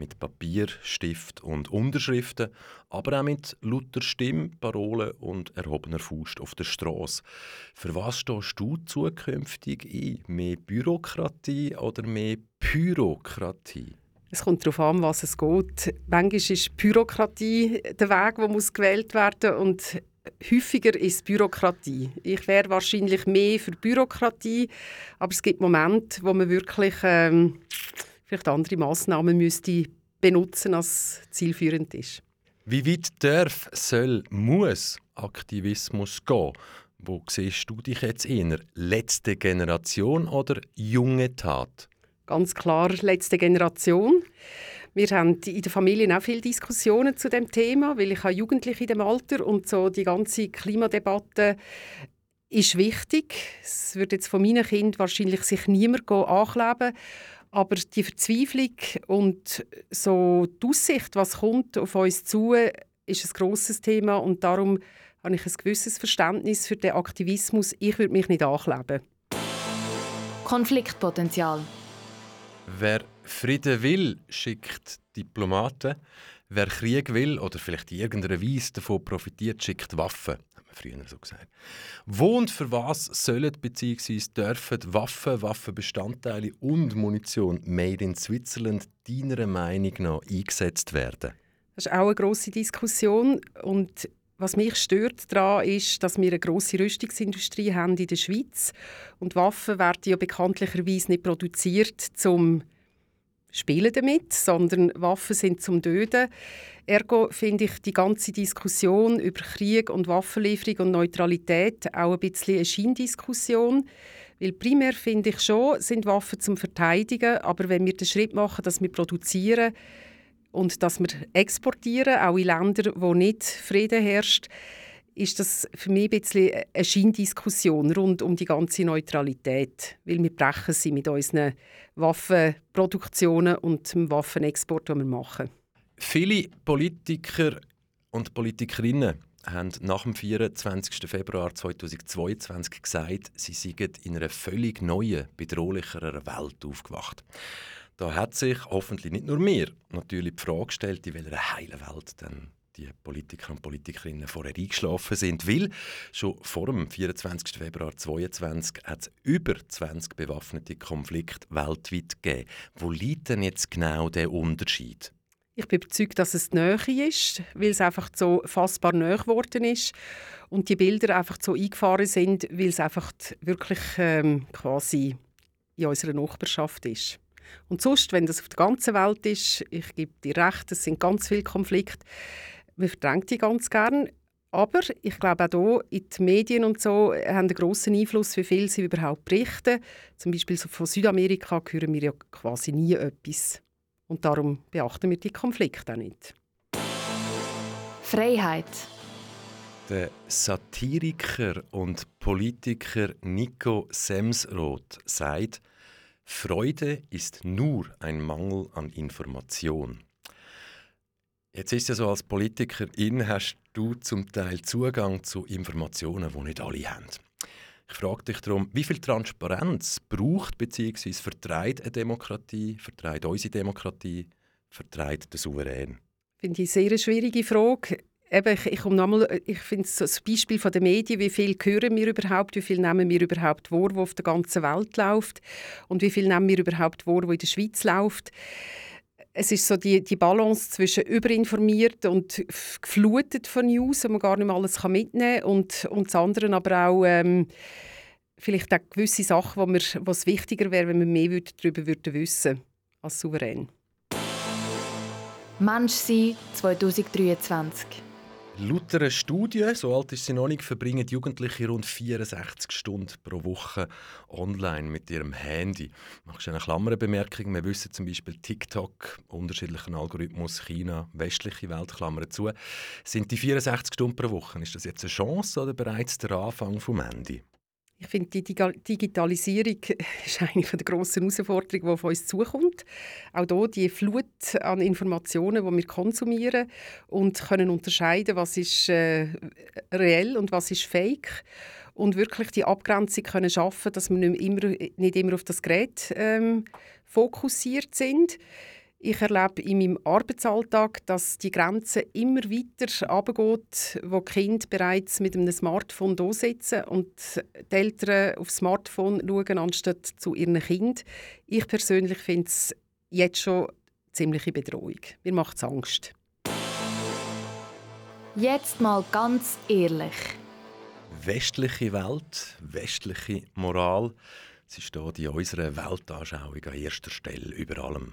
Mit Papier, Stift und Unterschriften, aber auch mit lauter Stimme, Parolen und erhobener Faust auf der Straße. Für was stehst du zukünftig ein? Mehr Bürokratie oder mehr Pyrokratie? Es kommt darauf an, was es geht. Manchmal ist Bürokratie der Weg, der muss gewählt werden und häufiger ist Bürokratie. Ich wäre wahrscheinlich mehr für Bürokratie, aber es gibt Momente, wo man wirklich ähm, vielleicht andere Massnahmen müsste benutzen, als zielführend ist. Wie weit darf, soll, muss Aktivismus gehen? Wo siehst du dich jetzt eher? Letzte Generation oder junge Tat? Ganz klar letzte Generation. Wir haben in der Familie auch viele Diskussionen zu dem Thema, weil ich habe Jugendliche in dem Alter und so die ganze Klimadebatte ist wichtig. Es wird jetzt von meinen Kindern wahrscheinlich sich niemand ankleben. Aber die Verzweiflung und so die Aussicht, was kommt auf uns zu, ist ein grosses Thema und darum habe ich ein gewisses Verständnis für den Aktivismus. Ich würde mich nicht ankleben. Konfliktpotenzial. Wer Frieden will, schickt Diplomaten. Wer Krieg will oder vielleicht in irgendeiner Weise davon profitiert, schickt Waffen. Man früher so gesagt. Wo und für was sollen bzw. dürfen Waffen, Waffenbestandteile und Munition made in Switzerland deiner Meinung nach eingesetzt werden? Das ist auch eine grosse Diskussion und was mich stört daran ist, dass wir eine grosse Rüstungsindustrie haben in der Schweiz und Waffen werden ja bekanntlicherweise nicht produziert zum Spielen damit, sondern Waffen sind zum Töten. Ergo finde ich die ganze Diskussion über Krieg und Waffenlieferung und Neutralität auch ein bisschen eine Scheindiskussion. Weil primär finde ich schon, sind Waffen zum Verteidigen, aber wenn wir den Schritt machen, dass wir produzieren und dass wir exportieren, auch in Länder, wo nicht Frieden herrscht, ist das für mich ein bisschen eine Scheindiskussion rund um die ganze Neutralität, weil wir brechen sie mit unseren Waffenproduktionen und dem Waffenexport, den wir machen. Viele Politiker und Politikerinnen haben nach dem 24. Februar 2022 gesagt, sie seien in einer völlig neuen, bedrohlicheren Welt aufgewacht. Da hat sich hoffentlich nicht nur mir natürlich die Frage gestellt, in welcher heilen Welt denn die Politiker und Politikerinnen vorher eingeschlafen sind. Weil schon vor dem 24. Februar 2022 hat es über 20 bewaffnete Konflikte weltweit gegeben. Wo liegt denn jetzt genau der Unterschied? Ich bin überzeugt, dass es Nähe ist, weil es einfach so fassbar näher geworden ist und die Bilder einfach so eingefahren sind, weil es einfach wirklich ähm, quasi in unserer Nachbarschaft ist. Und sonst, wenn das auf der ganzen Welt ist, ich gebe dir recht, es sind ganz viele Konflikte, man verdrängt die ganz gern. Aber ich glaube auch hier, in den Medien und so haben einen grossen Einfluss, wie viel sie überhaupt berichten. Zum Beispiel so von Südamerika hören wir ja quasi nie etwas. Und darum beachten wir die Konflikte auch nicht. Freiheit. Der Satiriker und Politiker Nico Semsroth sagt, Freude ist nur ein Mangel an Information. Jetzt ist es ja so, als Politikerin hast du zum Teil Zugang zu Informationen, die nicht alle haben. Ich frage dich darum, wie viel Transparenz braucht bzw. vertreibt eine Demokratie, vertreibt unsere Demokratie, vertreibt der Souverän? Finde ich eine sehr schwierige Frage. Eben, ich, ich, ich finde so das Beispiel von den Medien, wie viel hören wir überhaupt, wie viel nehmen wir überhaupt wahr, was auf der ganzen Welt läuft und wie viel nehmen wir überhaupt wahr, was in der Schweiz läuft. Es ist so die, die Balance zwischen überinformiert und geflutet von News, wo man gar nicht mehr alles mitnehmen kann und, und das andere aber auch ähm, vielleicht auch gewisse Sachen, wo, wir, wo es wichtiger wäre, wenn wir mehr darüber würden wissen als souverän. Mensch sein 2023 Laut einer Studie, so alt ist sie noch nicht, verbringen Jugendliche rund 64 Stunden pro Woche online mit ihrem Handy. Machst du eine Klammerbemerkung? Wir wissen zum Beispiel TikTok, unterschiedlichen Algorithmus, China, westliche Welt, Klammern zu. Sind die 64 Stunden pro Woche, ist das jetzt eine Chance oder bereits der Anfang vom Handy? Ich finde, die Digitalisierung ist eine der grossen Herausforderungen, die auf uns zukommt. Auch hier die Flut an Informationen, die wir konsumieren und können unterscheiden, was ist äh, reell und was ist fake und wirklich die Abgrenzung können schaffen, dass wir nicht immer, nicht immer auf das Gerät ähm, fokussiert sind. Ich erlebe in meinem Arbeitsalltag, dass die Grenze immer weiter runtergeht, wo die Kinder bereits mit einem Smartphone da sitzen und die Eltern aufs Smartphone schauen, anstatt zu ihren Kindern. Ich persönlich finde es jetzt schon ziemliche Bedrohung. Mir macht es Angst. Jetzt mal ganz ehrlich. Westliche Welt, westliche Moral, sie steht in unserer Weltanschauung an erster Stelle über allem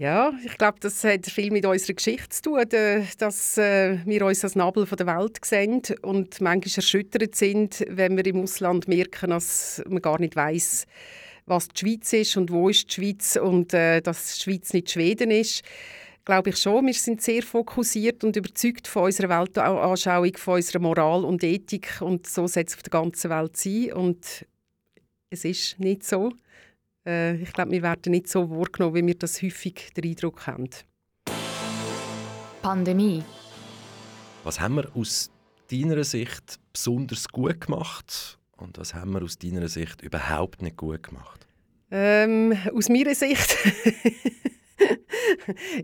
Ja, ich glaube, das hat viel mit unserer Geschichte zu tun, dass äh, wir uns als Nabel der Welt sehen und manchmal erschüttert sind, wenn wir im Ausland merken, dass man gar nicht weiß, was die Schweiz ist und wo ist die Schweiz und äh, dass die Schweiz nicht Schweden ist. Glaube ich schon. Wir sind sehr fokussiert und überzeugt von unserer Weltanschauung, von unserer Moral und Ethik und so soll es auf der ganzen Welt sein und es ist nicht so. Äh, ich glaube, wir werden nicht so wahrgenommen, wie wir das häufig den Eindruck haben. Pandemie. Was haben wir aus deiner Sicht besonders gut gemacht und was haben wir aus deiner Sicht überhaupt nicht gut gemacht? Ähm, aus meiner Sicht,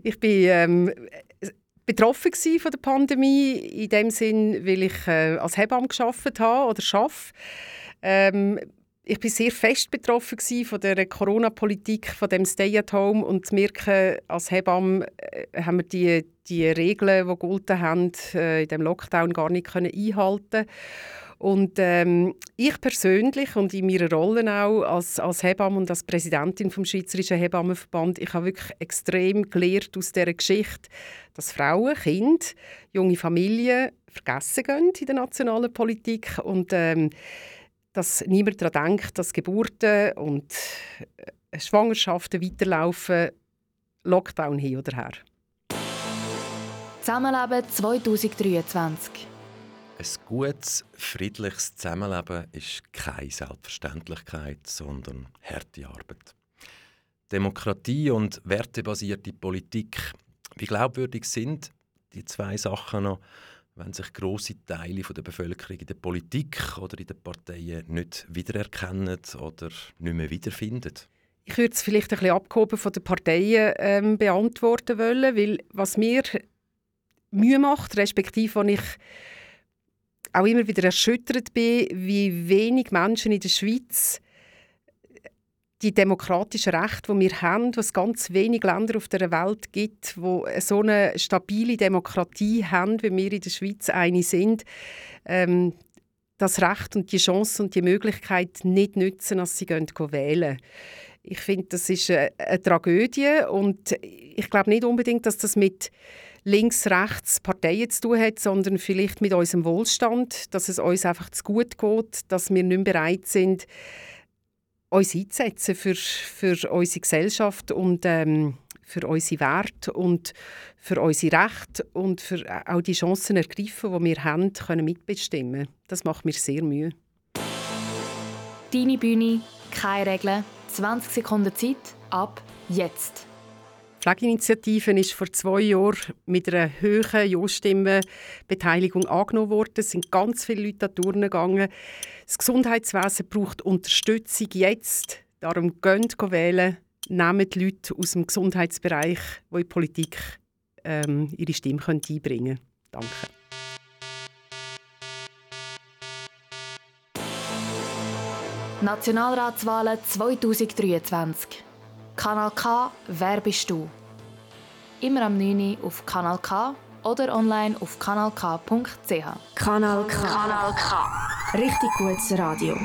ich bin ähm, betroffen von der Pandemie in dem Sinn, weil ich äh, als Hebamme geschafft habe oder schaffe. Ähm, ich bin sehr fest betroffen von der Corona-Politik, von dem Stay-at-Home und zu merken, als Hebamme äh, haben wir die, die Regeln, die gegolten haben, äh, in dem Lockdown gar nicht können einhalten. Und ähm, ich persönlich und in meiner Rolle auch als, als Hebamme und als Präsidentin vom Schweizerischen Hebammenverband, ich habe wirklich extrem gelernt aus dieser Geschichte, dass Frauen, Kinder, junge Familien vergessen gehen in der nationalen Politik. Und ähm, dass niemand daran denkt, dass Geburten und äh, Schwangerschaften weiterlaufen, Lockdown hin oder her. Zusammenleben 2023. Ein gutes, friedliches Zusammenleben ist keine Selbstverständlichkeit, sondern harte Arbeit. Demokratie und wertebasierte Politik, wie glaubwürdig sind die zwei Sachen noch, wenn sich große Teile der Bevölkerung in der Politik oder in den Parteien nicht wiedererkennen oder nicht mehr wiederfinden? Ich würde es vielleicht ein bisschen abgehoben von den Parteien ähm, beantworten wollen, weil was mir Mühe macht, respektive was ich auch immer wieder erschüttert bin, wie wenig Menschen in der Schweiz die demokratischen Rechte, die wir haben, was ganz wenige Länder auf der Welt gibt, wo so eine stabile Demokratie haben, wie wir in der Schweiz eine sind, ähm, das Recht und die Chance und die Möglichkeit nicht nützen, dass sie wählen. Ich finde, das ist eine, eine Tragödie und ich glaube nicht unbedingt, dass das mit links-rechts Parteien zu tun hat, sondern vielleicht mit unserem Wohlstand, dass es uns einfach zu gut geht, dass wir nicht bereit sind, uns einzusetzen für, für unsere Gesellschaft und ähm, für unsere Werte und für unsere Rechte und für auch die Chancen ergreifen, die wir haben, können mitbestimmen. Das macht mir sehr Mühe. Deine Bühne, keine Regeln, 20 Sekunden Zeit, ab jetzt. Die Pflegeinitiative ist vor zwei Jahren mit einer hohen Ja-Stimmenbeteiligung angenommen worden. Es sind ganz viele Leute da durchgegangen. Das Gesundheitswesen braucht Unterstützung jetzt. Darum gehen wählen nehmen die Leute aus dem Gesundheitsbereich, die in die Politik ähm, ihre Stimme einbringen können. Danke. Nationalratswahlen 2023. Kanal K, wer bist du? Immer am 9. Uhr auf Kanal K oder online auf kanalk.ch. Kanal K. Kanal K. Richtig gutes Radio.